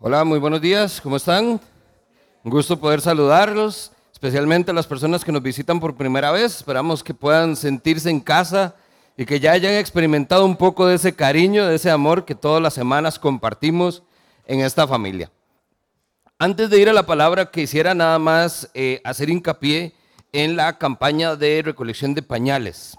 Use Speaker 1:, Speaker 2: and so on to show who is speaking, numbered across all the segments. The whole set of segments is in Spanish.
Speaker 1: Hola, muy buenos días, ¿cómo están? Un gusto poder saludarlos, especialmente a las personas que nos visitan por primera vez. Esperamos que puedan sentirse en casa y que ya hayan experimentado un poco de ese cariño, de ese amor que todas las semanas compartimos en esta familia. Antes de ir a la palabra, quisiera nada más eh, hacer hincapié en la campaña de recolección de pañales.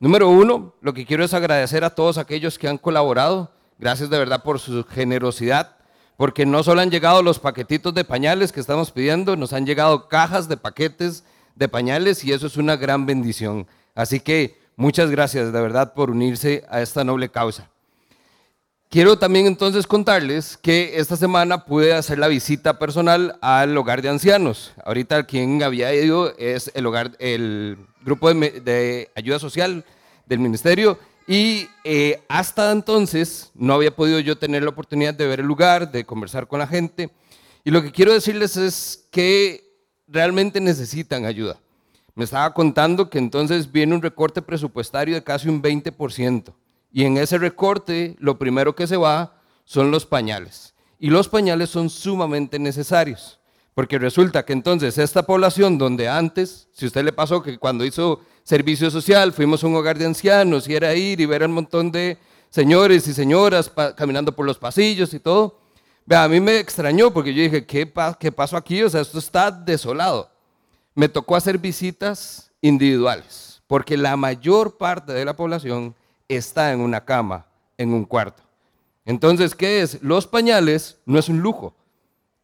Speaker 1: Número uno, lo que quiero es agradecer a todos aquellos que han colaborado. Gracias de verdad por su generosidad porque no solo han llegado los paquetitos de pañales que estamos pidiendo, nos han llegado cajas de paquetes de pañales y eso es una gran bendición. Así que muchas gracias de verdad por unirse a esta noble causa. Quiero también entonces contarles que esta semana pude hacer la visita personal al hogar de ancianos. Ahorita quien había ido es el, hogar, el grupo de, de ayuda social del ministerio y eh, hasta entonces no había podido yo tener la oportunidad de ver el lugar, de conversar con la gente. Y lo que quiero decirles es que realmente necesitan ayuda. Me estaba contando que entonces viene un recorte presupuestario de casi un 20%. Y en ese recorte lo primero que se va son los pañales. Y los pañales son sumamente necesarios. Porque resulta que entonces esta población donde antes, si usted le pasó que cuando hizo servicio social, fuimos a un hogar de ancianos y era ir y ver un montón de señores y señoras caminando por los pasillos y todo. A mí me extrañó porque yo dije, ¿qué, ¿qué pasó aquí? O sea, esto está desolado. Me tocó hacer visitas individuales, porque la mayor parte de la población está en una cama, en un cuarto. Entonces, ¿qué es? Los pañales no es un lujo,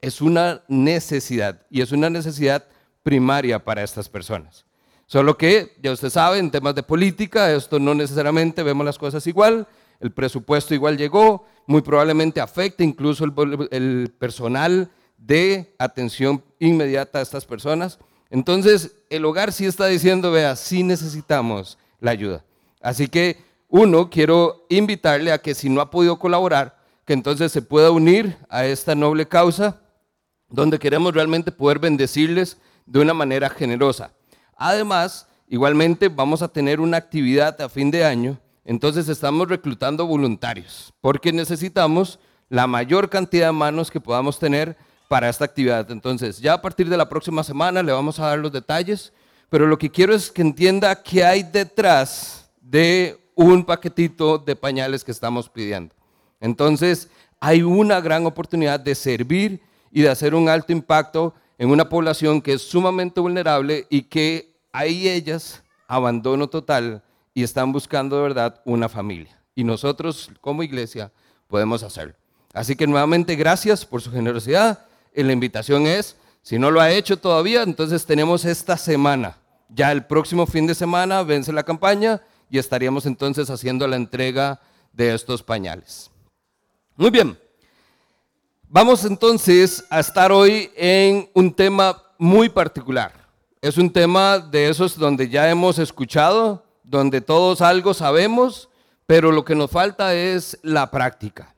Speaker 1: es una necesidad y es una necesidad primaria para estas personas. Solo que, ya usted sabe, en temas de política, esto no necesariamente vemos las cosas igual, el presupuesto igual llegó, muy probablemente afecta incluso el, personal de atención inmediata a estas personas. Entonces, el hogar sí está diciendo, vea, sí necesitamos la ayuda. Así que, uno, quiero invitarle a que si no ha podido colaborar, que entonces se pueda unir a esta noble causa, donde queremos realmente poder bendecirles de una manera generosa. Además, igualmente vamos a tener una actividad a fin de año, entonces estamos reclutando voluntarios, porque necesitamos la mayor cantidad de manos que podamos tener para esta actividad. Entonces, ya a partir de la próxima semana le vamos a dar los detalles, pero lo que quiero es que entienda qué hay detrás de un paquetito de pañales que estamos pidiendo. Entonces, hay una gran oportunidad de servir y de hacer un alto impacto en una población que es sumamente vulnerable y que hay ellas abandono total y están buscando de verdad una familia. Y nosotros como iglesia podemos hacerlo. Así que nuevamente gracias por su generosidad. La invitación es, si no lo ha hecho todavía, entonces tenemos esta semana. Ya el próximo fin de semana vence la campaña y estaríamos entonces haciendo la entrega de estos pañales. Muy bien. Vamos entonces a estar hoy en un tema muy particular. Es un tema de esos donde ya hemos escuchado, donde todos algo sabemos, pero lo que nos falta es la práctica.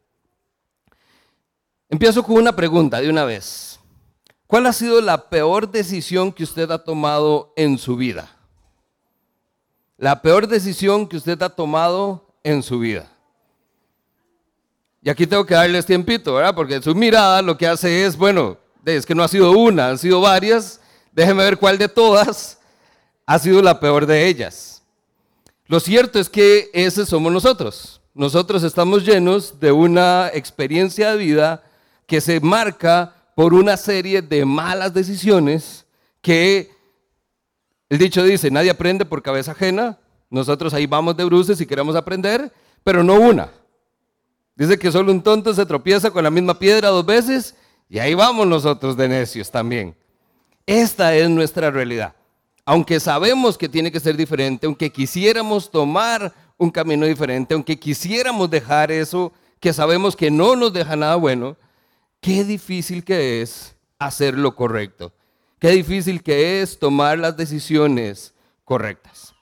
Speaker 1: Empiezo con una pregunta de una vez. ¿Cuál ha sido la peor decisión que usted ha tomado en su vida? La peor decisión que usted ha tomado en su vida. Y aquí tengo que darles tiempito, ¿verdad? Porque su mirada lo que hace es, bueno, es que no ha sido una, han sido varias. Déjeme ver cuál de todas ha sido la peor de ellas. Lo cierto es que ese somos nosotros. Nosotros estamos llenos de una experiencia de vida que se marca por una serie de malas decisiones que el dicho dice, nadie aprende por cabeza ajena. Nosotros ahí vamos de bruces y queremos aprender, pero no una. Dice que solo un tonto se tropieza con la misma piedra dos veces y ahí vamos nosotros de necios también. Esta es nuestra realidad. Aunque sabemos que tiene que ser diferente, aunque quisiéramos tomar un camino diferente, aunque quisiéramos dejar eso que sabemos que no nos deja nada bueno, qué difícil que es hacer lo correcto. Qué difícil que es tomar las decisiones correctas.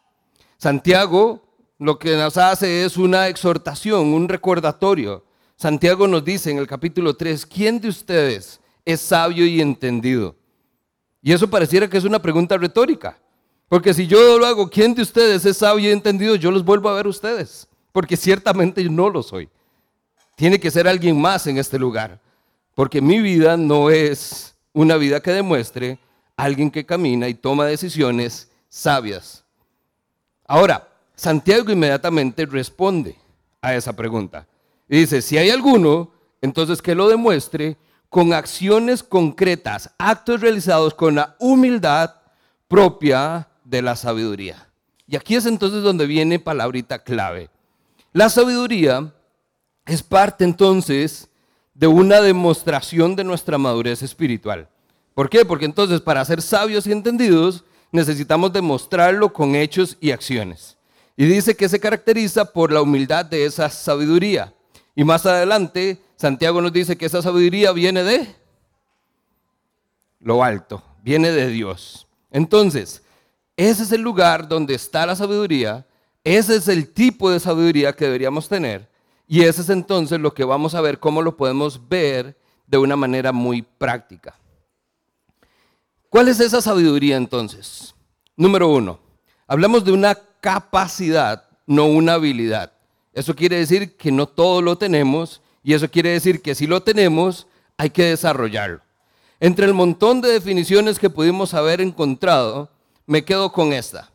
Speaker 1: Santiago lo que nos hace es una exhortación, un recordatorio. Santiago nos dice en el capítulo 3, ¿quién de ustedes es sabio y entendido? Y eso pareciera que es una pregunta retórica. Porque si yo lo hago, ¿quién de ustedes es sabio y entendido? Yo los vuelvo a ver a ustedes. Porque ciertamente yo no lo soy. Tiene que ser alguien más en este lugar. porque mi vida no es una vida que demuestre alguien que camina y toma decisiones sabias. Ahora, Santiago inmediatamente responde a esa pregunta. Y dice, si hay alguno, entonces que lo demuestre con acciones concretas, actos realizados con la humildad propia de la sabiduría. Y aquí es entonces donde viene palabrita clave. La sabiduría es parte entonces de una demostración de nuestra madurez espiritual. ¿Por qué? Porque entonces para ser sabios y entendidos necesitamos demostrarlo con hechos y acciones. Y dice que se caracteriza por la humildad de esa sabiduría. Y más adelante, Santiago nos dice que esa sabiduría viene de lo alto, viene de Dios. Entonces, ese es el lugar donde está la sabiduría, ese es el tipo de sabiduría que deberíamos tener. Y ese es entonces lo que vamos a ver, cómo lo podemos ver de una manera muy práctica. ¿Cuál es esa sabiduría entonces? Número uno, hablamos de una capacidad, no una habilidad. Eso quiere decir que no todo lo tenemos y eso quiere decir que si lo tenemos, hay que desarrollarlo. Entre el montón de definiciones que pudimos haber encontrado, me quedo con esta.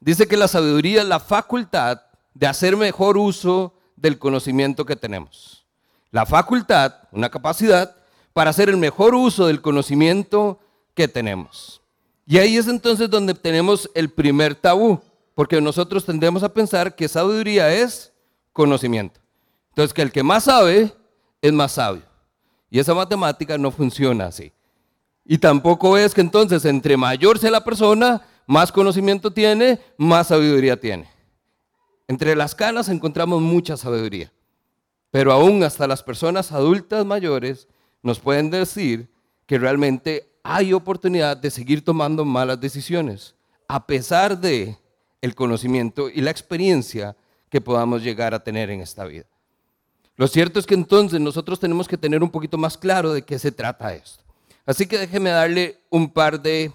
Speaker 1: Dice que la sabiduría es la facultad de hacer mejor uso del conocimiento que tenemos. La facultad, una capacidad, para hacer el mejor uso del conocimiento que tenemos. Y ahí es entonces donde tenemos el primer tabú, porque nosotros tendemos a pensar que sabiduría es conocimiento. Entonces, que el que más sabe es más sabio. Y esa matemática no funciona así. Y tampoco es que entonces entre mayor sea la persona, más conocimiento tiene, más sabiduría tiene. Entre las canas encontramos mucha sabiduría. Pero aún hasta las personas adultas mayores nos pueden decir que realmente hay oportunidad de seguir tomando malas decisiones, a pesar de el conocimiento y la experiencia que podamos llegar a tener en esta vida. Lo cierto es que entonces nosotros tenemos que tener un poquito más claro de qué se trata esto. Así que déjeme darle un par de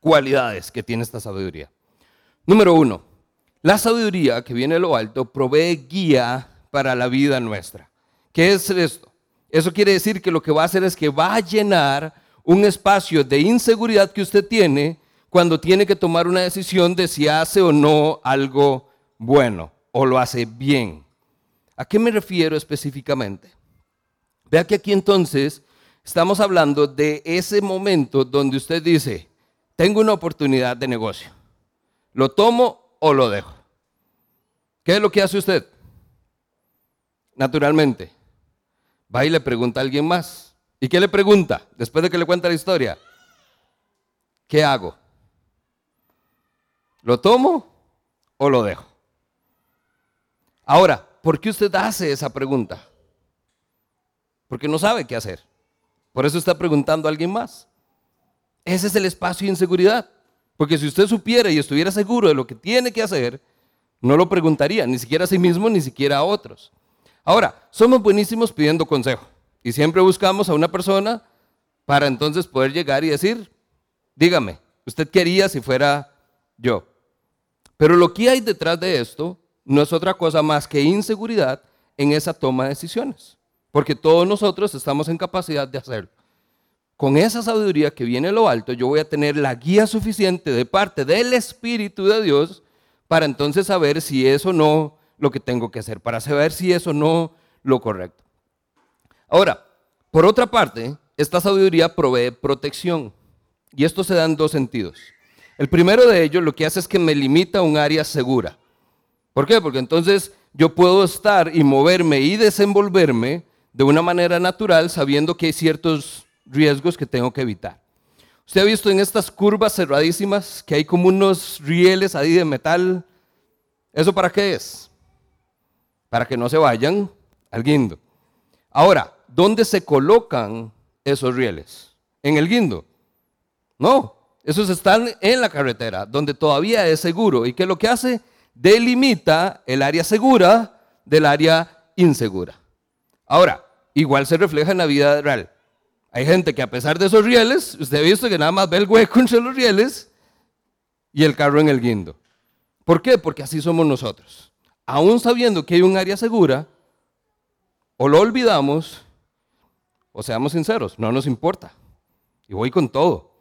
Speaker 1: cualidades que tiene esta sabiduría. Número uno, la sabiduría que viene de lo alto provee guía para la vida nuestra. ¿Qué es esto? Eso quiere decir que lo que va a hacer es que va a llenar un espacio de inseguridad que usted tiene cuando tiene que tomar una decisión de si hace o no algo bueno o lo hace bien. ¿A qué me refiero específicamente? Vea que aquí entonces estamos hablando de ese momento donde usted dice, tengo una oportunidad de negocio. ¿Lo tomo o lo dejo? ¿Qué es lo que hace usted? Naturalmente, va y le pregunta a alguien más. ¿Y qué le pregunta después de que le cuenta la historia? ¿Qué hago? ¿Lo tomo o lo dejo? Ahora, ¿por qué usted hace esa pregunta? Porque no sabe qué hacer. Por eso está preguntando a alguien más. Ese es el espacio de inseguridad. Porque si usted supiera y estuviera seguro de lo que tiene que hacer, no lo preguntaría, ni siquiera a sí mismo, ni siquiera a otros. Ahora, somos buenísimos pidiendo consejo. Y siempre buscamos a una persona para entonces poder llegar y decir, dígame, usted quería si fuera yo. Pero lo que hay detrás de esto no es otra cosa más que inseguridad en esa toma de decisiones. Porque todos nosotros estamos en capacidad de hacerlo. Con esa sabiduría que viene de lo alto, yo voy a tener la guía suficiente de parte del Espíritu de Dios para entonces saber si es o no lo que tengo que hacer, para saber si es o no lo correcto. Ahora, por otra parte, esta sabiduría provee protección. Y esto se da en dos sentidos. El primero de ellos lo que hace es que me limita a un área segura. ¿Por qué? Porque entonces yo puedo estar y moverme y desenvolverme de una manera natural sabiendo que hay ciertos riesgos que tengo que evitar. Usted ha visto en estas curvas cerradísimas que hay como unos rieles ahí de metal. ¿Eso para qué es? Para que no se vayan al guindo. Ahora, ¿dónde se colocan esos rieles? ¿En el guindo? No, esos están en la carretera, donde todavía es seguro. ¿Y qué es lo que hace? Delimita el área segura del área insegura. Ahora, igual se refleja en la vida real. Hay gente que a pesar de esos rieles, usted ha visto que nada más ve el hueco entre los rieles y el carro en el guindo. ¿Por qué? Porque así somos nosotros. Aún sabiendo que hay un área segura, o lo olvidamos O seamos sinceros, no nos importa. Y voy con todo.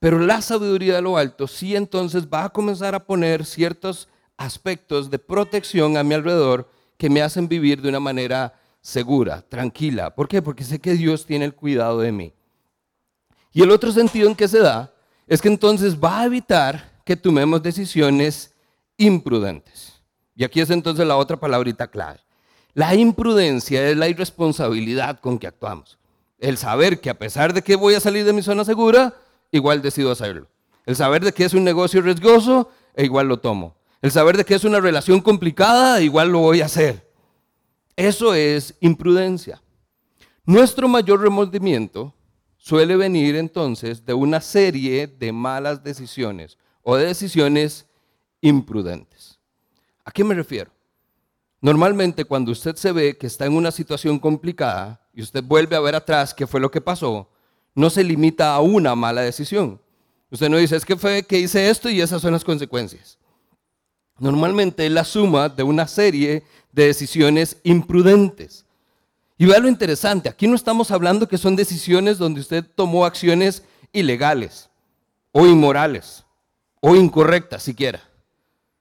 Speaker 1: Pero la sabiduría de lo alto sí entonces va a comenzar a poner ciertos aspectos de protección a mi alrededor que me hacen vivir de una manera segura, tranquila. ¿Por qué? Porque sé que Dios tiene el cuidado de mí. Y el otro sentido en que se da es que entonces va a evitar que tomemos decisiones imprudentes. Y aquí es entonces la otra palabrita clave. La imprudencia es la irresponsabilidad con que actuamos. El saber que a pesar de que voy a salir de mi zona segura, igual decido hacerlo. El saber de que es un negocio riesgoso, e igual lo tomo. El saber de que es una relación complicada, igual lo voy a hacer. Eso es imprudencia. Nuestro mayor remordimiento suele venir entonces de una serie de malas decisiones o de decisiones imprudentes. ¿A qué me refiero? Normalmente cuando usted se ve que está en una situación complicada y usted vuelve a ver atrás qué fue lo que pasó, no se limita a una mala decisión. Usted no dice, es que fue que hice esto y esas son las consecuencias. Normalmente es la suma de una serie de decisiones imprudentes. Y vea lo interesante, aquí no estamos hablando que son decisiones donde usted tomó acciones ilegales o inmorales o incorrectas siquiera.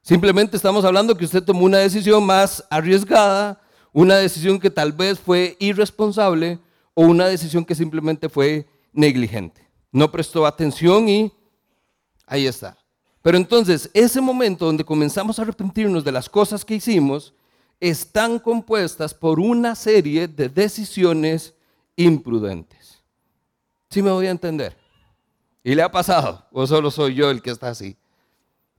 Speaker 1: Simplemente estamos hablando que usted tomó una decisión más arriesgada, una decisión que tal vez fue irresponsable o una decisión que simplemente fue negligente. No prestó atención y ahí está. Pero entonces, ese momento donde comenzamos a arrepentirnos de las cosas que hicimos, están compuestas por una serie de decisiones imprudentes. ¿Sí me voy a entender? ¿Y le ha pasado? ¿O solo soy yo el que está así?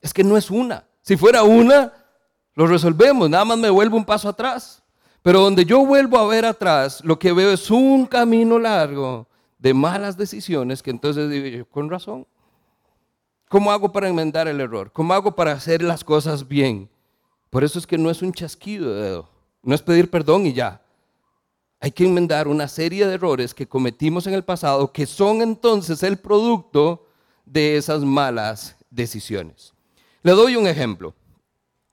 Speaker 1: Es que no es una. Si fuera una, lo resolvemos. Nada más me vuelvo un paso atrás. Pero donde yo vuelvo a ver atrás, lo que veo es un camino largo de malas decisiones que entonces digo yo, con razón. ¿Cómo hago para enmendar el error? ¿Cómo hago para hacer las cosas bien? Por eso es que no es un chasquido de dedo, no es pedir perdón y ya. Hay que enmendar una serie de errores que cometimos en el pasado que son entonces el producto de esas malas decisiones. Le doy un ejemplo.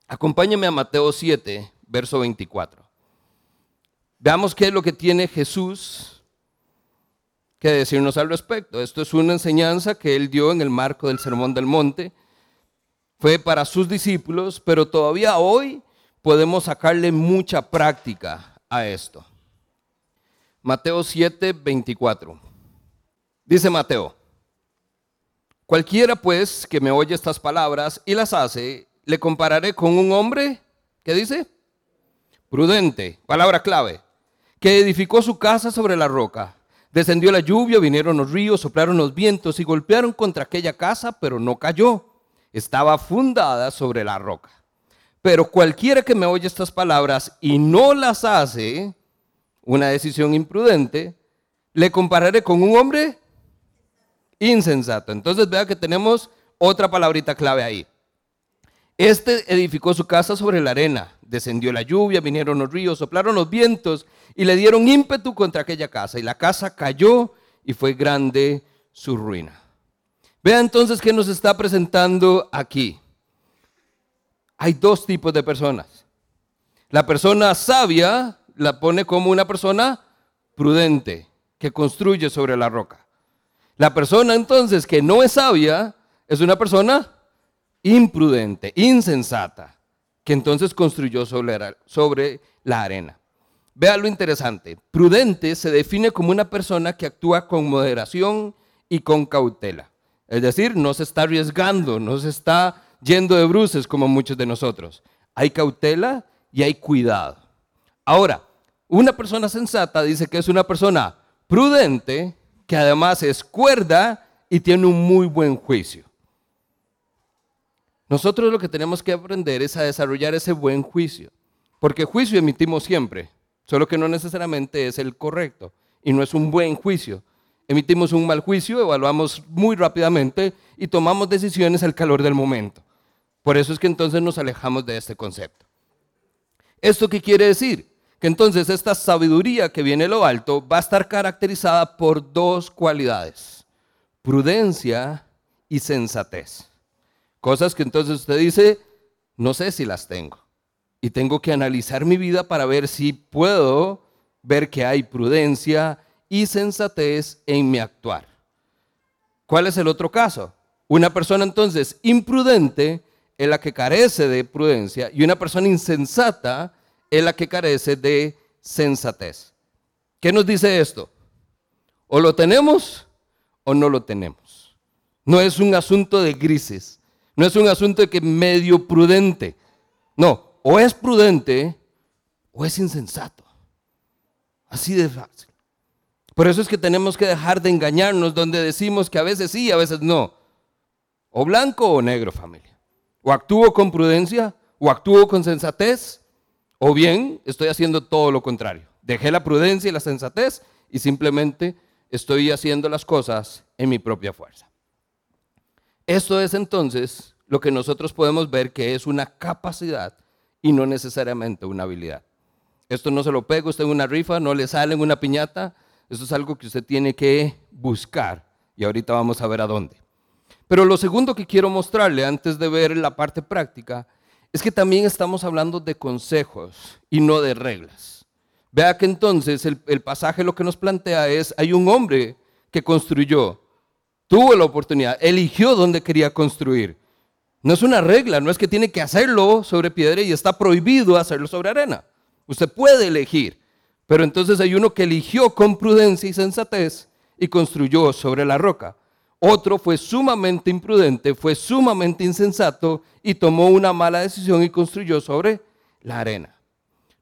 Speaker 1: Acompáñeme a Mateo 7, verso 24. Veamos qué es lo que tiene Jesús que decirnos al respecto. Esto es una enseñanza que él dio en el marco del Sermón del Monte fue para sus discípulos, pero todavía hoy podemos sacarle mucha práctica a esto. Mateo 7, 24. Dice Mateo, cualquiera pues que me oye estas palabras y las hace, le compararé con un hombre, ¿qué dice? Prudente, palabra clave, que edificó su casa sobre la roca. Descendió la lluvia, vinieron los ríos, soplaron los vientos y golpearon contra aquella casa, pero no cayó estaba fundada sobre la roca. Pero cualquiera que me oye estas palabras y no las hace, una decisión imprudente, le compararé con un hombre insensato. Entonces vea que tenemos otra palabrita clave ahí. Este edificó su casa sobre la arena, descendió la lluvia, vinieron los ríos, soplaron los vientos y le dieron ímpetu contra aquella casa. Y la casa cayó y fue grande su ruina. Vea entonces qué nos está presentando aquí. Hay dos tipos de personas. La persona sabia la pone como una persona prudente, que construye sobre la roca. La persona entonces que no es sabia es una persona imprudente, insensata, que entonces construyó sobre, la arena. Vea lo interesante. Prudente se define como una persona que actúa con moderación y con cautela. Es decir, no se está arriesgando, no se está yendo de bruces como muchos de nosotros. Hay cautela y hay cuidado. Ahora, una persona sensata dice que es una persona prudente, que además es cuerda y tiene un muy buen juicio. Nosotros lo que tenemos que aprender es a desarrollar ese buen juicio, porque juicio emitimos siempre, solo que no necesariamente es el correcto y no es un buen juicio, emitimos un mal juicio, evaluamos muy rápidamente y tomamos decisiones al calor del momento. Por eso es que entonces nos alejamos de este concepto. ¿Esto qué quiere decir? Que entonces esta sabiduría que viene de lo alto va a estar caracterizada por dos cualidades, prudencia y sensatez. Cosas que entonces usted dice, no sé si las tengo. Y tengo que analizar mi vida para ver si puedo ver que hay prudencia y sensatez en mi actuar. ¿Cuál es el otro caso? Una persona entonces imprudente es la que carece de prudencia y una persona insensata es la que carece de sensatez. ¿Qué nos dice esto? O lo tenemos o no lo tenemos. No es un asunto de grises, no es un asunto de que medio prudente. No, o es prudente o es insensato. Así de fácil. Por eso es que tenemos que dejar de engañarnos donde decimos que a veces sí a veces no. O blanco o negro, familia. O actúo con prudencia o actúo con sensatez o bien estoy haciendo todo lo contrario. Dejé la prudencia y la sensatez y simplemente estoy haciendo las cosas en mi propia fuerza. Esto es entonces lo que nosotros podemos ver que es una capacidad y no necesariamente una habilidad. Esto no se lo pega usted en una rifa, no le sale en una piñata, esto es algo que usted tiene que buscar y ahorita vamos a ver a dónde. Pero lo segundo que quiero mostrarle antes de ver la parte práctica es que también estamos hablando de consejos y no de reglas. Vea que entonces el, el, pasaje lo que nos plantea es, hay un hombre que construyó, tuvo la oportunidad, eligió dónde quería construir. No es una regla, no es que tiene que hacerlo sobre piedra y está prohibido hacerlo sobre arena. Usted puede elegir, pero entonces hay uno que eligió con prudencia y sensatez y construyó sobre la roca. Otro fue sumamente imprudente, fue sumamente insensato y tomó una mala decisión y construyó sobre la arena.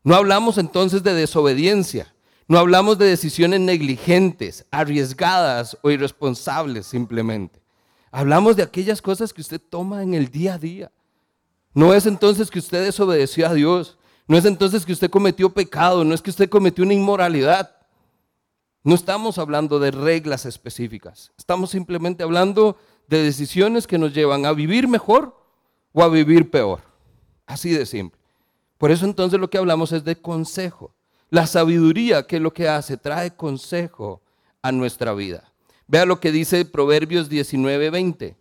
Speaker 1: No hablamos entonces de desobediencia, no hablamos de decisiones negligentes, arriesgadas o irresponsables simplemente. Hablamos de aquellas cosas que usted toma en el día a día. No es entonces que usted desobedeció a Dios, no es entonces que usted cometió pecado, no es que usted cometió una inmoralidad. No estamos hablando de reglas específicas, estamos simplemente hablando de decisiones que nos llevan a vivir mejor o a vivir peor. Así de simple. Por eso entonces lo que hablamos es de consejo. La sabiduría que es lo que hace, trae consejo a nuestra vida. Vea lo que dice Proverbios 19:20.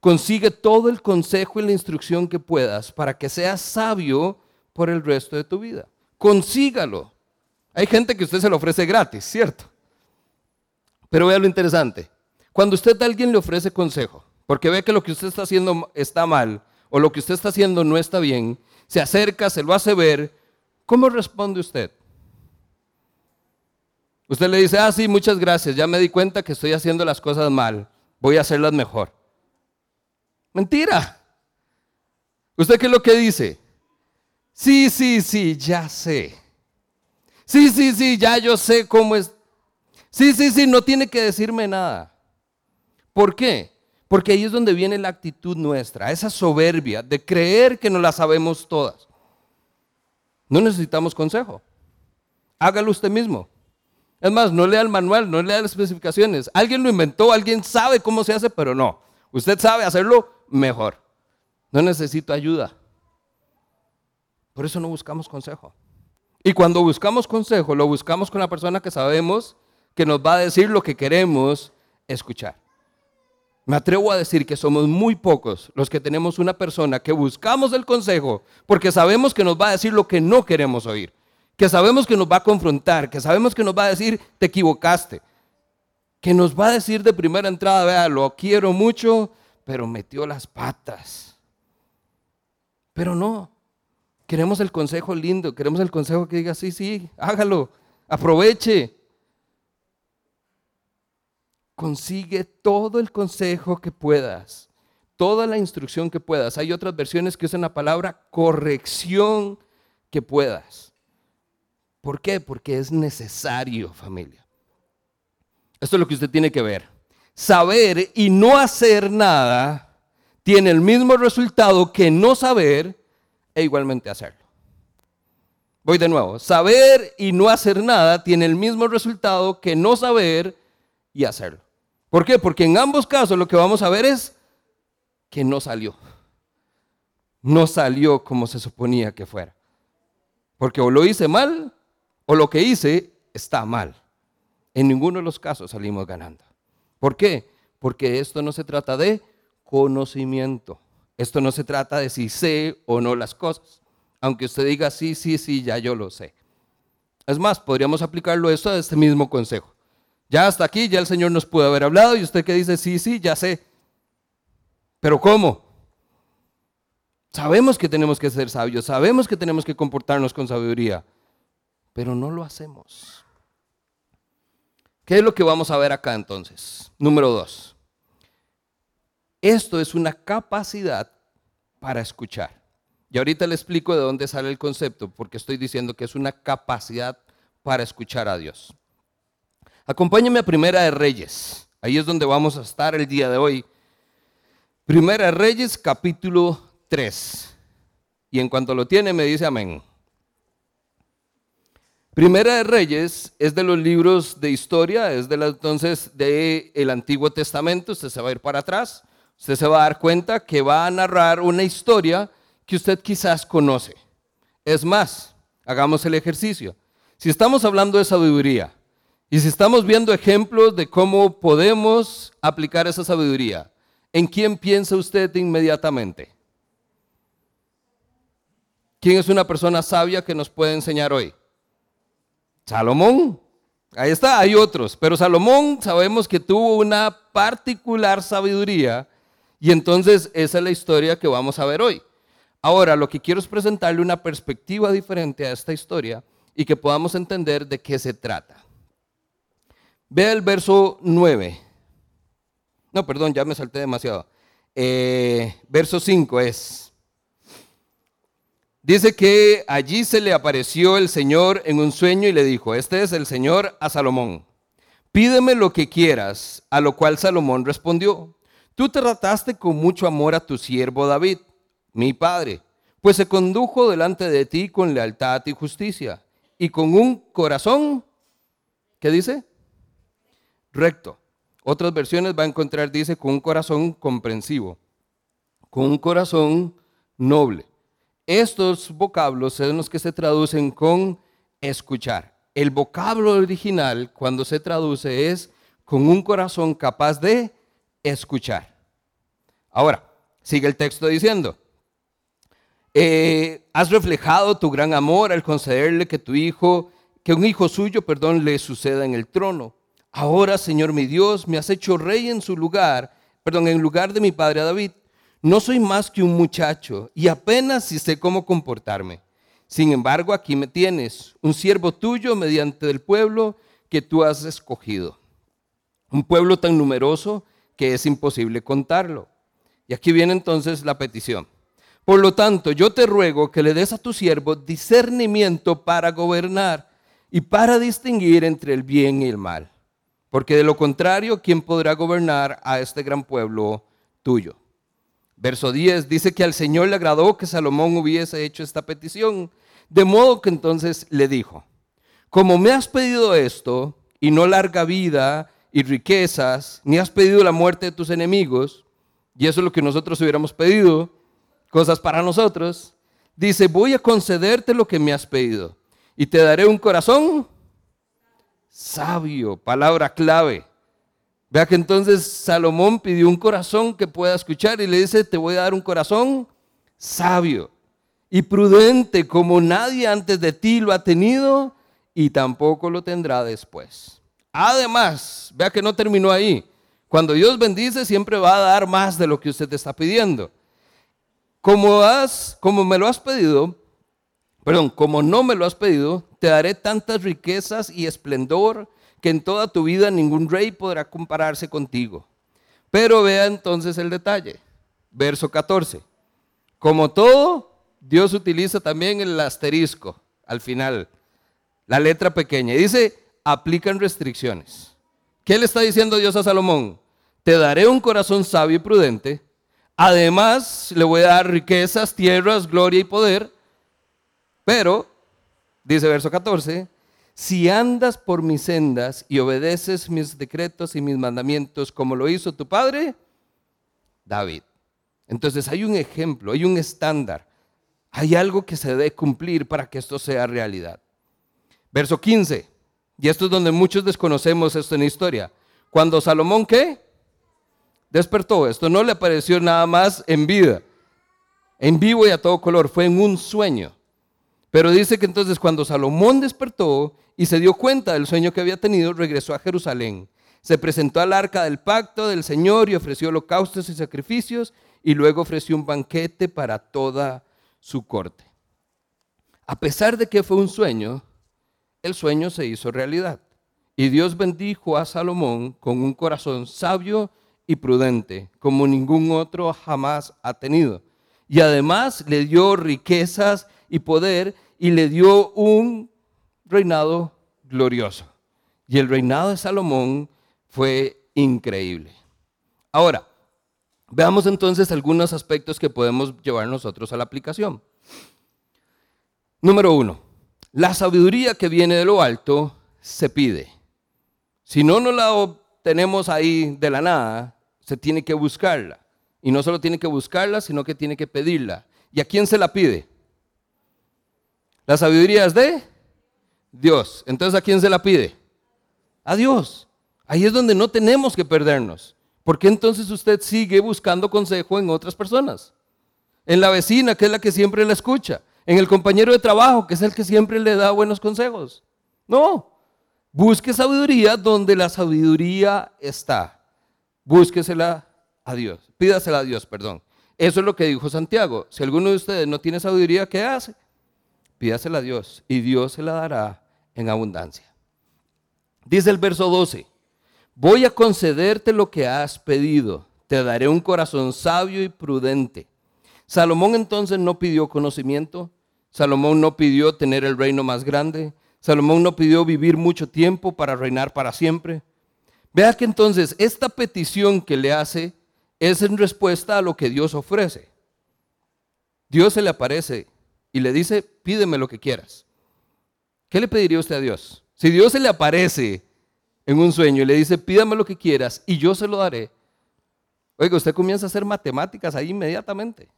Speaker 1: Consigue todo el consejo y la instrucción que puedas para que seas sabio por el resto de tu vida. Consígalo. Hay gente que usted se lo ofrece gratis, ¿cierto? Pero vea lo interesante. Cuando usted a alguien le ofrece consejo, porque ve que lo que usted está haciendo está mal o lo que usted está haciendo no está bien, se acerca, se lo hace ver, ¿cómo responde usted? Usted le dice, ah, sí, muchas gracias, ya me di cuenta que estoy haciendo las cosas mal, voy a hacerlas mejor. Mentira. ¿Usted qué es lo que dice? Sí, sí, sí, ya sé. Sí, sí, sí, ya yo sé cómo es. Sí, sí, sí, no tiene que decirme nada. ¿Por qué? Porque ahí es donde viene la actitud nuestra, esa soberbia de creer que no la sabemos todas. No necesitamos consejo. Hágalo usted mismo. Es más, no lea el manual, no lea las especificaciones. Alguien lo inventó, alguien sabe cómo se hace, pero no. Usted sabe hacerlo mejor. No necesito ayuda. Por eso no buscamos consejo. Y cuando buscamos consejo, lo buscamos con la persona que sabemos que nos va a decir lo que queremos escuchar. Me atrevo a decir que somos muy pocos los que tenemos una persona que buscamos el consejo porque sabemos que nos va a decir lo que no queremos oír, que sabemos que nos va a confrontar, que sabemos que nos va a decir te equivocaste, que nos va a decir de primera entrada, vea, lo quiero mucho, pero metió las patas. Pero no, Queremos el consejo lindo, queremos el consejo que diga, sí, sí, hágalo, aproveche. Consigue todo el consejo que puedas, toda la instrucción que puedas. Hay otras versiones que usan la palabra corrección que puedas. ¿Por qué? Porque es necesario, familia. Esto es lo que usted tiene que ver. Saber y no hacer nada tiene el mismo resultado que no saber e igualmente hacerlo. Voy de nuevo. Saber y no hacer nada tiene el mismo resultado que no saber y hacerlo. ¿Por qué? Porque en ambos casos lo que vamos a ver es que no salió. No salió como se suponía que fuera. Porque o lo hice mal o lo que hice está mal. En ninguno de los casos salimos ganando. ¿Por qué? Porque esto no se trata de conocimiento. Esto no se trata de si sé o no las cosas. Aunque usted diga sí, sí, sí, ya yo lo sé. Es más, podríamos aplicarlo esto a este mismo consejo. Ya hasta aquí, ya el Señor nos puede haber hablado y usted que dice, sí, sí, ya sé. Pero ¿cómo? Sabemos que tenemos que ser sabios, sabemos que tenemos que comportarnos con sabiduría, pero no lo hacemos. ¿Qué es lo que vamos a ver acá entonces? Número dos. Esto es una capacidad para escuchar. Y ahorita le explico de dónde sale el concepto, porque estoy diciendo que es una capacidad para escuchar a Dios. Acompáñeme a Primera de Reyes. Ahí es donde vamos a estar el día de hoy. Primera de Reyes, capítulo 3. Y en cuanto lo tiene, me dice amén. Primera de Reyes es de los libros de historia, es de la, entonces del el Antiguo Testamento. Usted se va a ir para atrás, usted se va a dar cuenta que va a narrar una historia que usted quizás conoce. Es más, hagamos el ejercicio. Si estamos hablando de sabiduría y si estamos viendo ejemplos de cómo podemos aplicar esa sabiduría, ¿en quién piensa usted inmediatamente? ¿Quién es una persona sabia que nos puede enseñar hoy? Salomón. Ahí está, hay otros, pero Salomón sabemos que tuvo una particular sabiduría y entonces esa es la historia que vamos a ver hoy. Ahora, lo que quiero es presentarle una perspectiva diferente a esta historia y que podamos entender de qué se trata. Vea el verso 9. No, perdón, ya me salté demasiado. Eh, verso 5 es. Dice que allí se le apareció el Señor en un sueño y le dijo, este es el Señor a Salomón, pídeme lo que quieras, a lo cual Salomón respondió, tú trataste con mucho amor a tu siervo David, mi padre, pues se condujo delante de ti con lealtad y justicia, y con un corazón, ¿qué dice? Recto. Otras versiones va a encontrar, dice, con un corazón comprensivo, con un corazón noble. Estos vocablos son los que se traducen con escuchar. El vocablo original, cuando se traduce, es con un corazón capaz de escuchar. Ahora, sigue el texto diciendo, eh, has reflejado tu gran amor al concederle que tu hijo, que un hijo suyo, perdón, le suceda en el trono. Ahora, Señor mi Dios, me has hecho rey en su lugar, perdón, en lugar de mi padre David no soy más que un muchacho y apenas si sé cómo comportarme. Sin embargo, aquí me tienes, un siervo tuyo mediante el pueblo que tú has escogido. Un pueblo tan numeroso que es imposible contarlo. Y aquí viene entonces la petición. Por lo tanto, yo te ruego que le des a tu siervo discernimiento para gobernar y para distinguir entre el bien y el mal. Porque de lo contrario, ¿quién podrá gobernar a este gran pueblo tuyo? Verso 10 dice que al Señor le agradó que Salomón hubiese hecho esta petición, de modo que entonces le dijo, como me has pedido esto, y no larga vida y riquezas, ni has pedido la muerte de tus enemigos, y eso es lo que nosotros hubiéramos pedido, cosas para nosotros, dice, voy a concederte lo que me has pedido, y te daré un corazón sabio, palabra clave. Vea que entonces Salomón pidió un corazón que pueda escuchar y le dice, te voy a dar un corazón sabio y prudente como nadie antes de ti lo ha tenido y tampoco lo tendrá después. Además, vea que no terminó ahí. Cuando Dios bendice siempre va a dar más de lo que usted está pidiendo. Como, has, como me lo has pedido, perdón, como no me lo has pedido, te daré tantas riquezas y esplendor que en toda tu vida ningún rey podrá compararse contigo. Pero vea entonces el detalle. Verso 14. Como todo, Dios utiliza también el asterisco al final, la letra pequeña. Y dice, aplican restricciones. ¿Qué le está diciendo Dios a Salomón? Te daré un corazón sabio y prudente. Además, le voy a dar riquezas, tierras, gloria y poder. Pero, dice verso 14, si andas por mis sendas y obedeces mis decretos y mis mandamientos como lo hizo tu padre, David. Entonces hay un ejemplo, hay un estándar, hay algo que se debe cumplir para que esto sea realidad. Verso 15, y esto es donde muchos desconocemos esto en la historia. Cuando Salomón, ¿qué? Despertó, esto no le apareció nada más en vida, en vivo y a todo color, fue en un sueño. Pero dice que entonces cuando Salomón despertó y se dio cuenta del sueño que había tenido, regresó a Jerusalén. Se presentó al arca del pacto del Señor y ofreció holocaustos y sacrificios y luego ofreció un banquete para toda su corte. A pesar de que fue un sueño, el sueño se hizo realidad. Y Dios bendijo a Salomón con un corazón sabio y prudente, como ningún otro jamás ha tenido. Y además le dio riquezas y poder y le dio un reinado glorioso. Y el reinado de Salomón fue increíble. Ahora, veamos entonces algunos aspectos que podemos llevar nosotros a la aplicación. Número uno, la sabiduría que viene de lo alto se pide. Si no nos la obtenemos ahí de la nada, se tiene que buscarla. Y no solo tiene que buscarla, sino que tiene que pedirla. ¿Y a quién se la pide? La sabiduría es de Dios. Entonces, ¿a quién se la pide? A Dios. Ahí es donde no tenemos que perdernos. ¿Por qué entonces usted sigue buscando consejo en otras personas? En la vecina, que es la que siempre la escucha. En el compañero de trabajo, que es el que siempre le da buenos consejos. No. Busque sabiduría donde la sabiduría está. Búsquesela a Dios. Pídasela a Dios, perdón. Eso es lo que dijo Santiago. Si alguno de ustedes no tiene sabiduría, ¿qué hace? Pídasela a Dios y Dios se la dará en abundancia. Dice el verso 12, voy a concederte lo que has pedido, te daré un corazón sabio y prudente. Salomón entonces no pidió conocimiento, Salomón no pidió tener el reino más grande, Salomón no pidió vivir mucho tiempo para reinar para siempre. Vea que entonces esta petición que le hace es en respuesta a lo que Dios ofrece. Dios se le aparece y le dice, pídeme lo que quieras. ¿Qué le pediría usted a Dios? Si Dios se le aparece en un sueño y le dice, pídame lo que quieras y yo se lo daré. Oiga, usted comienza a hacer matemáticas ahí inmediatamente.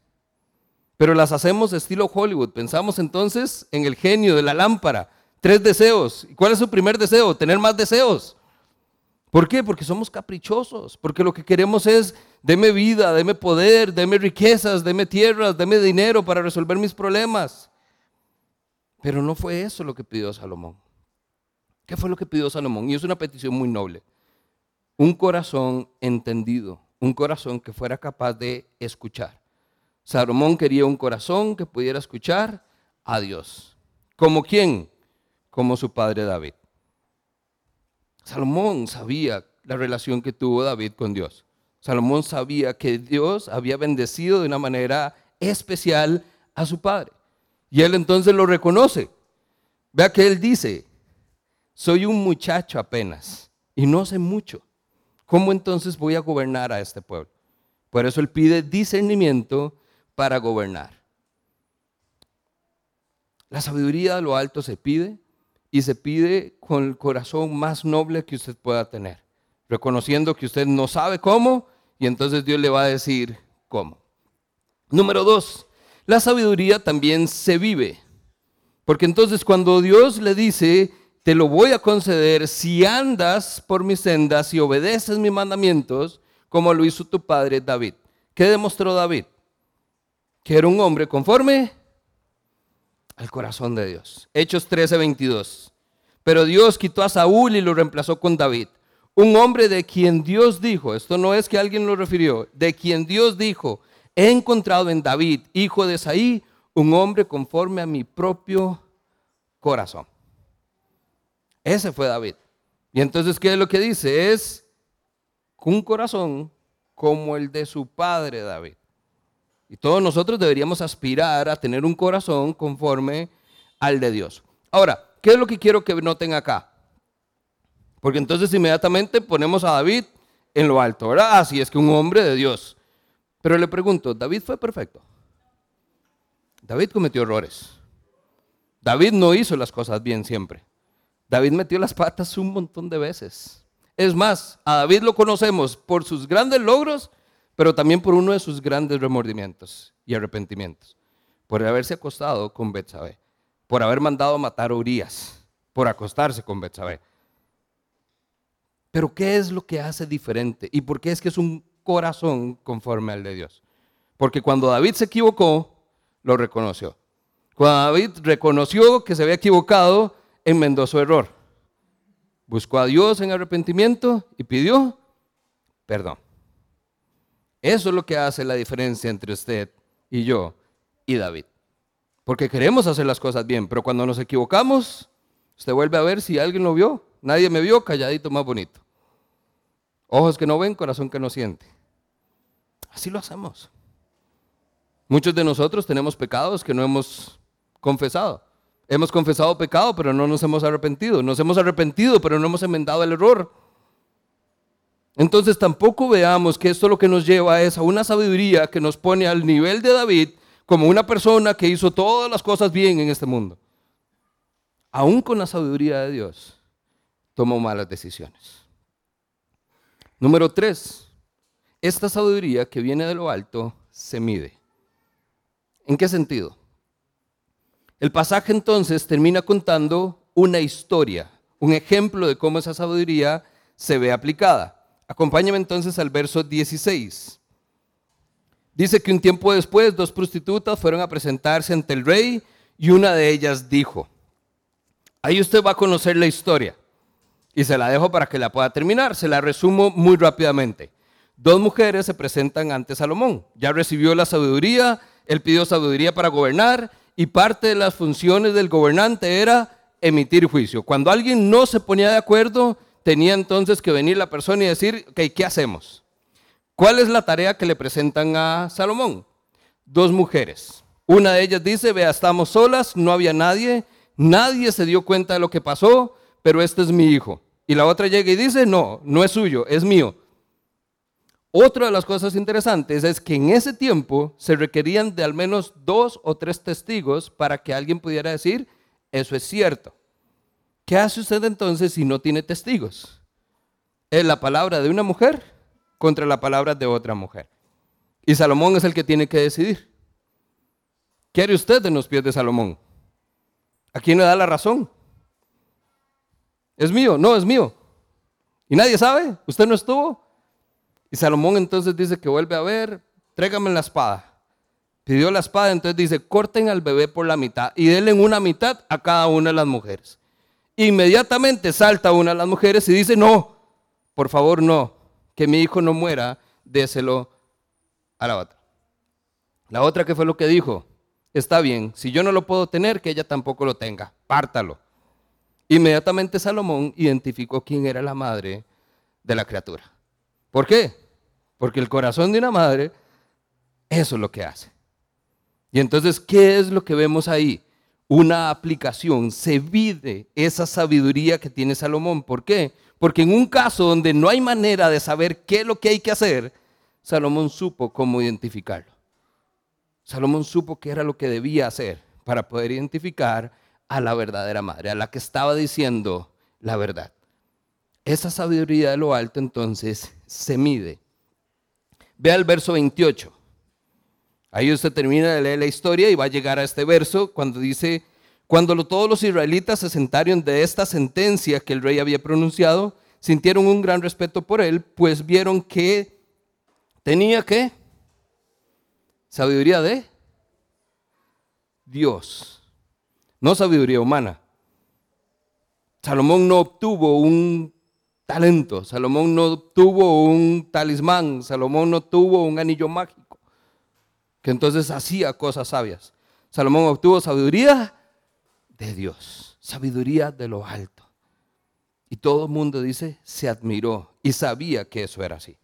Speaker 1: Pero las hacemos estilo Hollywood. Pensamos entonces en el genio de la lámpara. Tres deseos. ¿Y cuál es su primer deseo? Tener más deseos. ¿Por qué? Porque somos caprichosos, porque lo que queremos es, deme vida, deme poder, deme riquezas, deme tierras, deme dinero para resolver mis problemas. Pero no fue eso lo que pidió Salomón. ¿Qué fue lo que pidió Salomón? Y es una petición muy noble. Un corazón entendido, un corazón que fuera capaz de escuchar. Salomón quería un corazón que pudiera escuchar a Dios. ¿Como quién? Como su padre David. Salomón sabía la relación que tuvo David con Dios. Salomón sabía que Dios había bendecido de una manera especial a su padre. Y él entonces lo reconoce. Vea que él dice, soy un muchacho apenas y no sé mucho. ¿Cómo entonces voy a gobernar a este pueblo? Por eso él pide discernimiento para gobernar. La sabiduría de lo alto se pide, y se pide con el corazón más noble que usted pueda tener, reconociendo que usted no sabe cómo y entonces Dios le va a decir cómo. Número dos, la sabiduría también se vive, porque entonces cuando Dios le dice, te lo voy a conceder si andas por mis sendas y obedeces mis mandamientos, como lo hizo tu padre David. ¿Qué demostró David? Que era un hombre conforme al corazón de Dios. Hechos 13, 22. Pero Dios quitó a Saúl y lo reemplazó con David. Un hombre de quien Dios dijo, esto no es que alguien lo refirió, de quien Dios dijo, he encontrado en David, hijo de Saí, un hombre conforme a mi propio corazón. Ese fue David. Y entonces, ¿qué es lo que dice? Es un corazón como el de su padre David. Y todos nosotros deberíamos aspirar a tener un corazón conforme al de Dios. Ahora, ¿qué es lo que quiero que noten acá? Porque entonces inmediatamente ponemos a David en lo alto, ¿verdad? Así es que un hombre de Dios. Pero le pregunto, ¿David fue perfecto? David cometió errores. David no hizo las cosas bien siempre. David metió las patas un montón de veces. Es más, a David lo conocemos por sus grandes logros pero también por uno de sus grandes remordimientos y arrepentimientos, por haberse acostado con Betsabé, por haber mandado matar a Urias, por acostarse con Betsabé. Pero ¿qué es lo que hace diferente? ¿Y por qué es que es un corazón conforme al de Dios? Porque cuando David se equivocó, lo reconoció. Cuando David reconoció que se había equivocado, enmendó su error. Buscó a Dios en arrepentimiento y pidió perdón. Eso es lo que hace la diferencia entre usted y yo y David. Porque queremos hacer las cosas bien, pero cuando nos equivocamos, usted vuelve a ver si alguien lo vio. Nadie me vio, calladito más bonito. Ojos que no ven, corazón que no siente. Así lo hacemos. Muchos de nosotros tenemos pecados que no hemos confesado. Hemos confesado pecado, pero no nos hemos arrepentido. Nos hemos arrepentido, pero no hemos enmendado el error. Entonces tampoco veamos que esto lo que nos lleva es a una sabiduría que nos pone al nivel de David como una persona que hizo todas las cosas bien en este mundo. Aún con la sabiduría de Dios, tomó malas decisiones. Número tres, esta sabiduría que viene de lo alto se mide. ¿En qué sentido? El pasaje entonces termina contando una historia, un ejemplo de cómo esa sabiduría se ve aplicada. Acompáñame entonces al verso 16. Dice que un tiempo después dos prostitutas fueron a presentarse ante el rey y una de ellas dijo, ahí usted va a conocer la historia. Y se la dejo para que la pueda terminar. Se la resumo muy rápidamente. Dos mujeres se presentan ante Salomón. Ya recibió la sabiduría, él pidió sabiduría para gobernar y parte de las funciones del gobernante era emitir juicio. Cuando alguien no se ponía de acuerdo, tenía entonces que venir la persona y decir, ok, ¿qué hacemos? ¿Cuál es la tarea que le presentan a Salomón? Dos mujeres. Una de ellas dice, vea, estamos solas, no había nadie, nadie se dio cuenta de lo que pasó, pero este es mi hijo. Y la otra llega y dice, no, no es suyo, es mío. Otra de las cosas interesantes es que en ese tiempo se requerían de al menos dos o tres testigos para que alguien pudiera decir, eso es cierto. ¿Qué hace usted entonces si no tiene testigos? Es la palabra de una mujer contra la palabra de otra mujer. Y Salomón es el que tiene que decidir. ¿Qué haría usted en los pies de Salomón? ¿A quién le da la razón? ¿Es mío? No, es mío. ¿Y nadie sabe? ¿Usted no estuvo? Y Salomón entonces dice que vuelve a ver, tráigame la espada. Pidió la espada, entonces dice, corten al bebé por la mitad y denle una mitad a cada una de las mujeres. Inmediatamente salta una de las mujeres y dice, no, por favor no, que mi hijo no muera, déselo a la otra. La otra que fue lo que dijo, está bien, si yo no lo puedo tener, que ella tampoco lo tenga, pártalo. Inmediatamente Salomón identificó quién era la madre de la criatura. ¿Por qué? Porque el corazón de una madre, eso es lo que hace. Y entonces, ¿qué es lo que vemos ahí? Una aplicación, se vide esa sabiduría que tiene Salomón. ¿Por qué? Porque en un caso donde no hay manera de saber qué es lo que hay que hacer, Salomón supo cómo identificarlo. Salomón supo qué era lo que debía hacer para poder identificar a la verdadera madre, a la que estaba diciendo la verdad. Esa sabiduría de lo alto entonces se mide. Vea el verso 28. Ahí usted termina de leer la historia y va a llegar a este verso cuando dice, cuando todos los israelitas se sentaron de esta sentencia que el rey había pronunciado, sintieron un gran respeto por él, pues vieron que tenía que sabiduría de Dios, no sabiduría humana. Salomón no obtuvo un talento. Salomón no tuvo un talismán, Salomón no tuvo un anillo mágico, que entonces hacía cosas sabias. Salomón obtuvo sabiduría de Dios, sabiduría de lo alto. Y todo el mundo dice, se admiró y sabía que eso era así.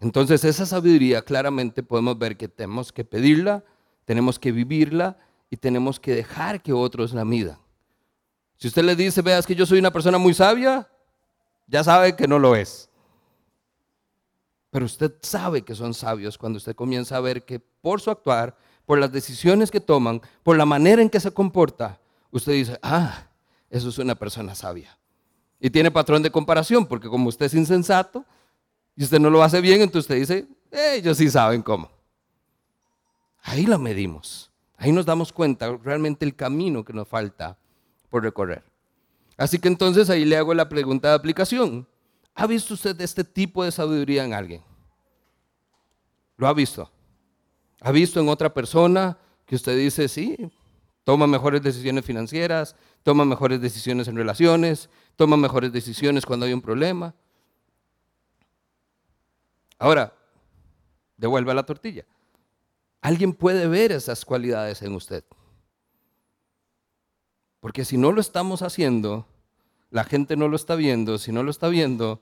Speaker 1: Entonces esa sabiduría claramente podemos ver que tenemos que pedirla, tenemos que vivirla y tenemos que dejar que otros la midan. Si usted le dice, veas que yo soy una persona muy sabia, ya sabe que no lo es. Pero usted sabe que son sabios cuando usted comienza a ver que por su actuar, por las decisiones que toman, por la manera en que se comporta, usted dice, ah, eso es una persona sabia. Y tiene patrón de comparación, porque como usted es insensato y usted no lo hace bien, entonces usted dice, ellos sí saben cómo. Ahí lo medimos. Ahí nos damos cuenta realmente el camino que nos falta por recorrer. Así que entonces ahí le hago la pregunta de aplicación. ¿Ha visto usted este tipo de sabiduría en alguien? ¿Lo ha visto? ¿Ha visto en otra persona que usted dice, sí, Toma mejores decisiones financieras, toma mejores decisiones en relaciones, toma mejores decisiones cuando hay un problema. Ahora, devuelva la tortilla. Alguien puede ver esas cualidades en usted. Porque si no lo estamos haciendo, la gente no lo está viendo, si no lo está viendo,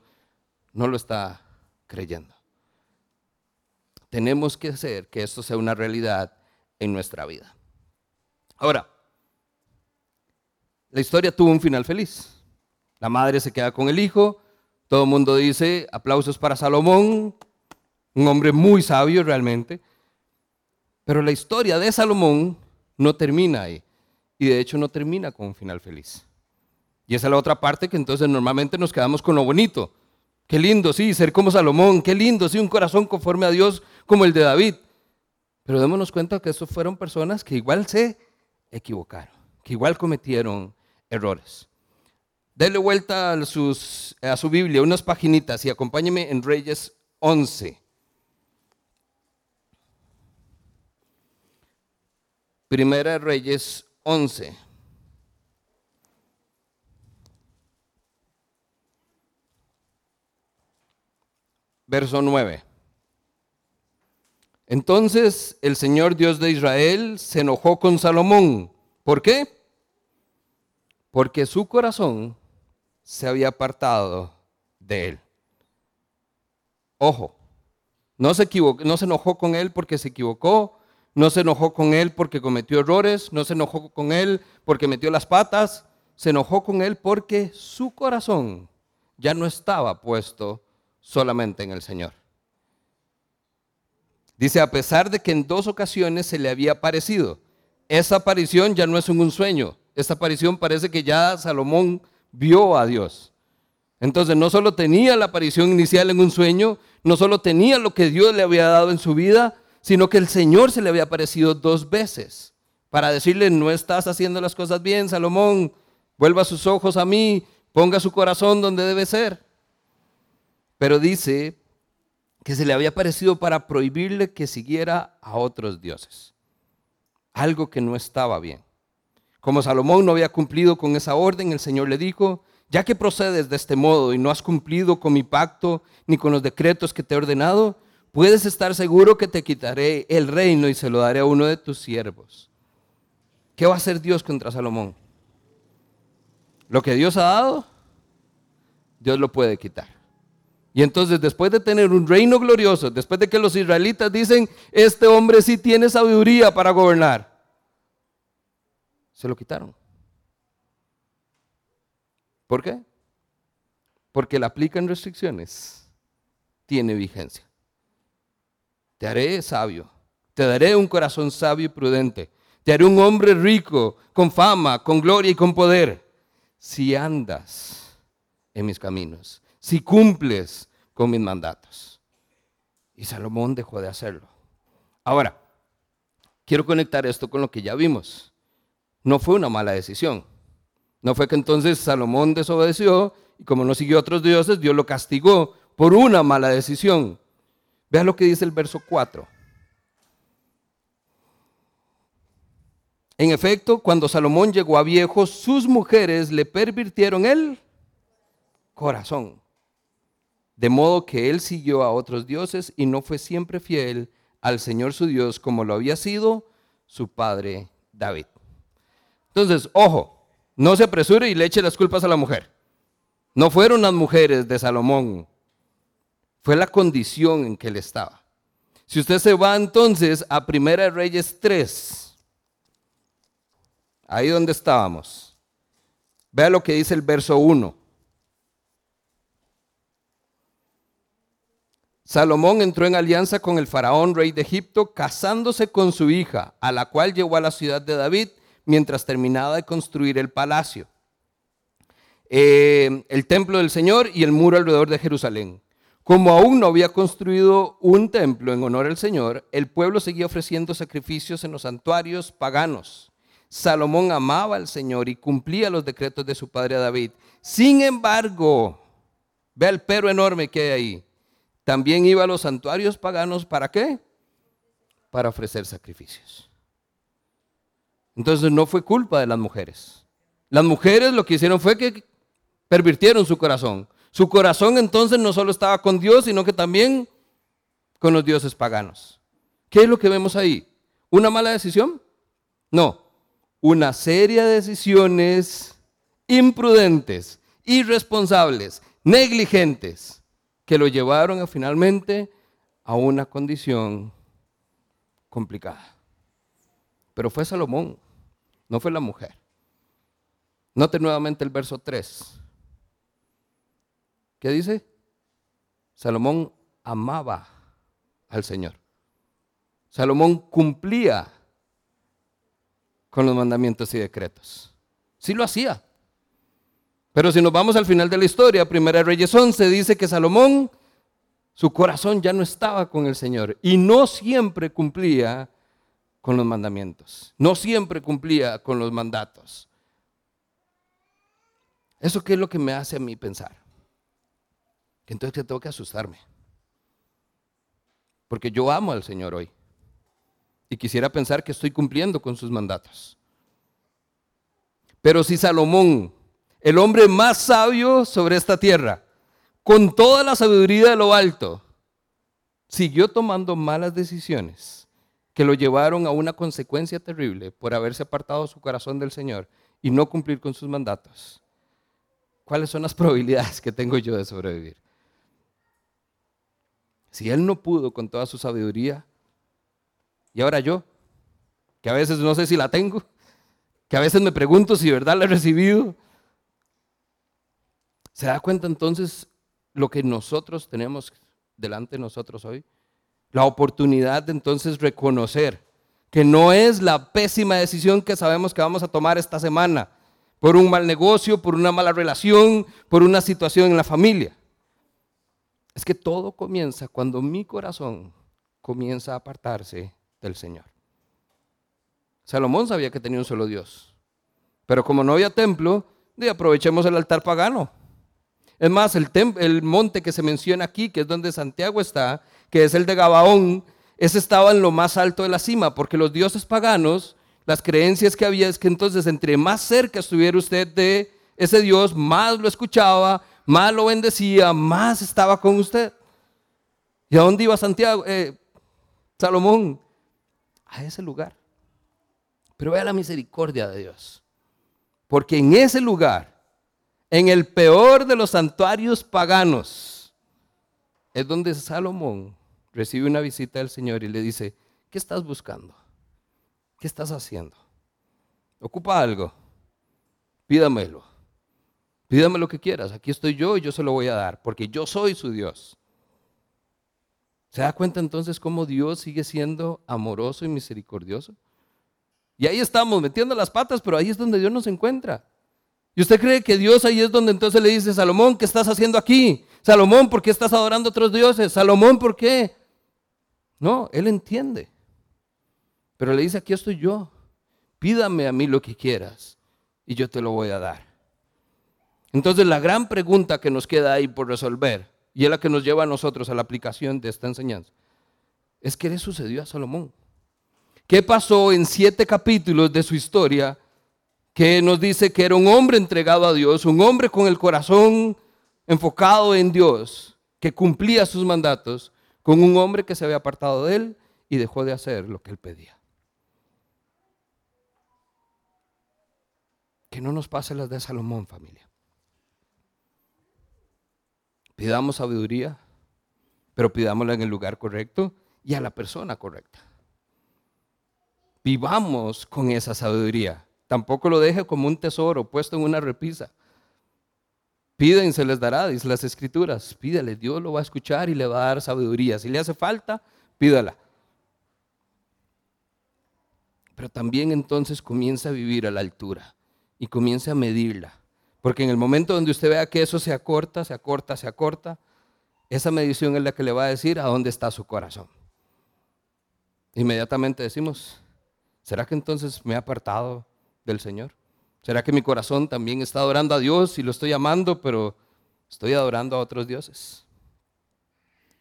Speaker 1: no lo está creyendo. Tenemos que hacer que esto sea una realidad en nuestra vida. Ahora, la historia tuvo un final feliz. La madre se queda con el hijo, todo el mundo dice aplausos para Salomón, un hombre muy sabio realmente. Pero la historia de Salomón no termina ahí. Y de hecho no termina con un final feliz. Y esa es la otra parte que entonces normalmente nos quedamos con lo bonito. Qué lindo, sí, ser como Salomón. Qué lindo, sí, un corazón conforme a Dios como el de David. Pero démonos cuenta que esos fueron personas que igual se equivocaron, que igual cometieron errores. Dele vuelta a su Biblia unas paginitas y acompáñeme en Reyes 11. Primera Reyes 11. Verso 9. Entonces el Señor Dios de Israel se enojó con Salomón. ¿Por qué? Porque su corazón se había apartado de él. Ojo, no se, equivocó, no se enojó con él porque se equivocó, no se enojó con él porque cometió errores, no se enojó con él porque metió las patas, se enojó con él porque su corazón ya no estaba puesto solamente en el Señor. Dice, a pesar de que en dos ocasiones se le había aparecido, esa aparición ya no es un sueño, esta aparición parece que ya Salomón vio a Dios. Entonces no solo tenía la aparición inicial en un sueño, no solo tenía lo que Dios le había dado en su vida, sino que el Señor se le había aparecido dos veces para decirle, no estás haciendo las cosas bien, Salomón, vuelva sus ojos a mí, ponga su corazón donde debe ser. Pero dice que se le había aparecido para prohibirle que siguiera a otros dioses, algo que no estaba bien. Como Salomón no había cumplido con esa orden, el Señor le dijo, ya que procedes de este modo y no has cumplido con mi pacto ni con los decretos que te he ordenado, puedes estar seguro que te quitaré el reino y se lo daré a uno de tus siervos. ¿Qué va a hacer Dios contra Salomón? Lo que Dios ha dado, Dios lo puede quitar. Y entonces después de tener un reino glorioso, después de que los israelitas dicen, este hombre sí tiene sabiduría para gobernar, se lo quitaron. ¿Por qué? Porque le aplican restricciones, tiene vigencia. Te haré sabio, te daré un corazón sabio y prudente, te haré un hombre rico, con fama, con gloria y con poder, si andas en mis caminos, si cumples con mis mandatos. Y Salomón dejó de hacerlo. Ahora, quiero conectar esto con lo que ya vimos. No fue una mala decisión. No fue que entonces Salomón desobedeció y como no siguió a otros dioses, Dios lo castigó por una mala decisión. Vea lo que dice el verso 4. En efecto, cuando Salomón llegó a viejo, sus mujeres le pervirtieron el corazón. De modo que él siguió a otros dioses y no fue siempre fiel al Señor su Dios como lo había sido su padre David. Entonces, ojo, no se apresure y le eche las culpas a la mujer. No fueron las mujeres de Salomón fue la condición en que él estaba. Si usted se va entonces a Primera Reyes 3, ahí donde estábamos, vea lo que dice el verso 1. Salomón entró en alianza con el faraón rey de Egipto, casándose con su hija, a la cual llevó a la ciudad de David mientras terminaba de construir el palacio, eh, el templo del Señor y el muro alrededor de Jerusalén. Como aún no había construido un templo en honor al Señor, el pueblo seguía ofreciendo sacrificios en los santuarios paganos. Salomón amaba al Señor y cumplía los decretos de su padre David. Sin embargo, ve el pero enorme que hay ahí. También iba a los santuarios paganos, ¿para qué? Para ofrecer sacrificios. Entonces no fue culpa de las mujeres. Las mujeres lo que hicieron fue que pervirtieron su corazón. Su corazón entonces no solo estaba con Dios, sino que también con los dioses paganos. ¿Qué es lo que vemos ahí? ¿Una mala decisión? No, una serie de decisiones imprudentes, irresponsables, negligentes, que lo llevaron finalmente a una condición complicada. Pero fue Salomón, no fue la mujer. Note nuevamente el verso 3. ¿Qué dice? Salomón amaba al Señor. Salomón cumplía con los mandamientos y decretos. Sí lo hacía. Pero si nos vamos al final de la historia, Primera Reyes 11 dice que Salomón, su corazón ya no estaba con el Señor y no siempre cumplía con los mandamientos, no siempre cumplía con los mandatos. ¿Eso qué es lo que me hace a mí pensar? Que entonces tengo que asustarme. Porque yo amo al Señor hoy y quisiera pensar que estoy cumpliendo con sus mandatos. Pero si Salomón, el hombre más sabio sobre esta tierra, con toda la sabiduría de lo alto, siguió tomando malas decisiones que lo llevaron a una consecuencia terrible por haberse apartado su corazón del Señor y no cumplir con sus mandatos. ¿Cuáles son las probabilidades que tengo yo de sobrevivir? Si él no pudo con toda su sabiduría, y ahora yo, que a veces no sé si la tengo, que a veces me pregunto si de verdad la he recibido. ¿Se da cuenta entonces lo que nosotros tenemos delante de nosotros hoy? La oportunidad de entonces reconocer que no es la pésima decisión que sabemos que vamos a tomar esta semana por un mal negocio, por una mala relación, por una situación en la familia. Es que todo comienza cuando mi corazón comienza a apartarse del Señor. Salomón sabía que tenía un solo Dios. Pero como no había templo, aprovechemos el altar pagano. Es más, el, monte que se menciona aquí, que es donde Santiago está, que es el de Gabaón, ese estaba en lo más alto de la cima, porque los dioses paganos, las creencias que había es que entonces entre más cerca estuviera usted de ese Dios, más lo escuchaba, más lo bendecía, más estaba con usted. ¿Y a dónde iba Santiago? Eh, Salomón a ese lugar. Pero vea la misericordia de Dios. Porque en ese lugar, en el peor de los santuarios paganos, es donde Salomón recibe una visita del Señor y le dice, ¿qué estás buscando? ¿Qué estás haciendo? Ocupa algo. Pídamelo. Pídame lo que quieras. Aquí estoy yo y yo se lo voy a dar, porque yo soy su Dios. ¿Se da cuenta entonces cómo Dios sigue siendo amoroso y misericordioso? Y ahí estamos metiendo las patas, pero ahí es donde Dios nos encuentra. ¿Y usted cree que Dios ahí es donde entonces le dice, Salomón, ¿qué estás haciendo aquí? Salomón, ¿por qué estás adorando a otros dioses? Salomón, ¿por qué? No, Él entiende. Pero le dice, aquí estoy yo. Pídame a mí lo que quieras y yo te lo voy a dar. Entonces la gran pregunta que nos queda ahí por resolver y es la que nos lleva a nosotros a la aplicación de esta enseñanza, es qué le sucedió a Salomón. ¿Qué pasó en siete capítulos de su historia que nos dice que era un hombre entregado a Dios, un hombre con el corazón enfocado en Dios, que cumplía sus mandatos, con un hombre que se había apartado de él y dejó de hacer lo que él pedía? Que no nos pase las de Salomón, familia. Pidamos sabiduría, pero pidámosla en el lugar correcto y a la persona correcta. Vivamos con esa sabiduría. Tampoco lo deje como un tesoro puesto en una repisa. Piden se les dará, dice las escrituras. Pídale, Dios lo va a escuchar y le va a dar sabiduría. Si le hace falta, pídala. Pero también entonces comienza a vivir a la altura y comienza a medirla. Porque en el momento donde usted vea que eso se acorta, se acorta, se acorta, esa medición es la que le va a decir a dónde está su corazón. Inmediatamente decimos, ¿será que entonces me he apartado del Señor? ¿Será que mi corazón también está adorando a Dios y lo estoy amando, pero estoy adorando a otros dioses?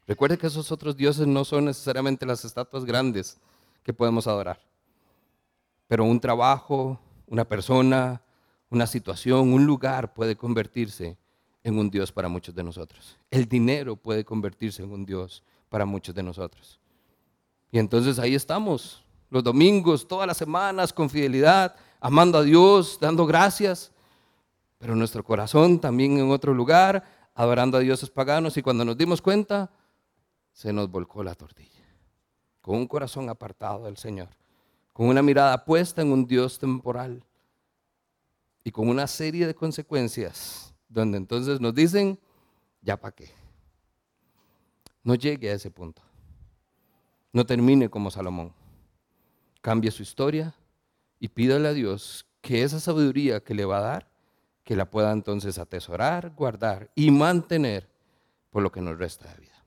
Speaker 1: Recuerde que esos otros dioses no son necesariamente las estatuas grandes que podemos adorar Pero un trabajo, una persona, una situación, un lugar puede convertirse en un Dios para muchos de nosotros. El dinero puede convertirse en un Dios para muchos de nosotros. Y entonces ahí estamos, los domingos, todas las semanas, con fidelidad, amando a Dios, dando gracias, pero nuestro corazón también en otro lugar, adorando a dioses paganos, y cuando nos dimos cuenta, se nos volcó la tortilla, con un corazón apartado del Señor, con una mirada puesta en un Dios temporal y con una serie de consecuencias, donde entonces nos dicen, ya para qué. No llegue a ese punto. No termine como Salomón. Cambie su historia y pídale a Dios que esa sabiduría que le va a dar, que la pueda entonces atesorar, guardar y mantener por lo que nos resta de vida.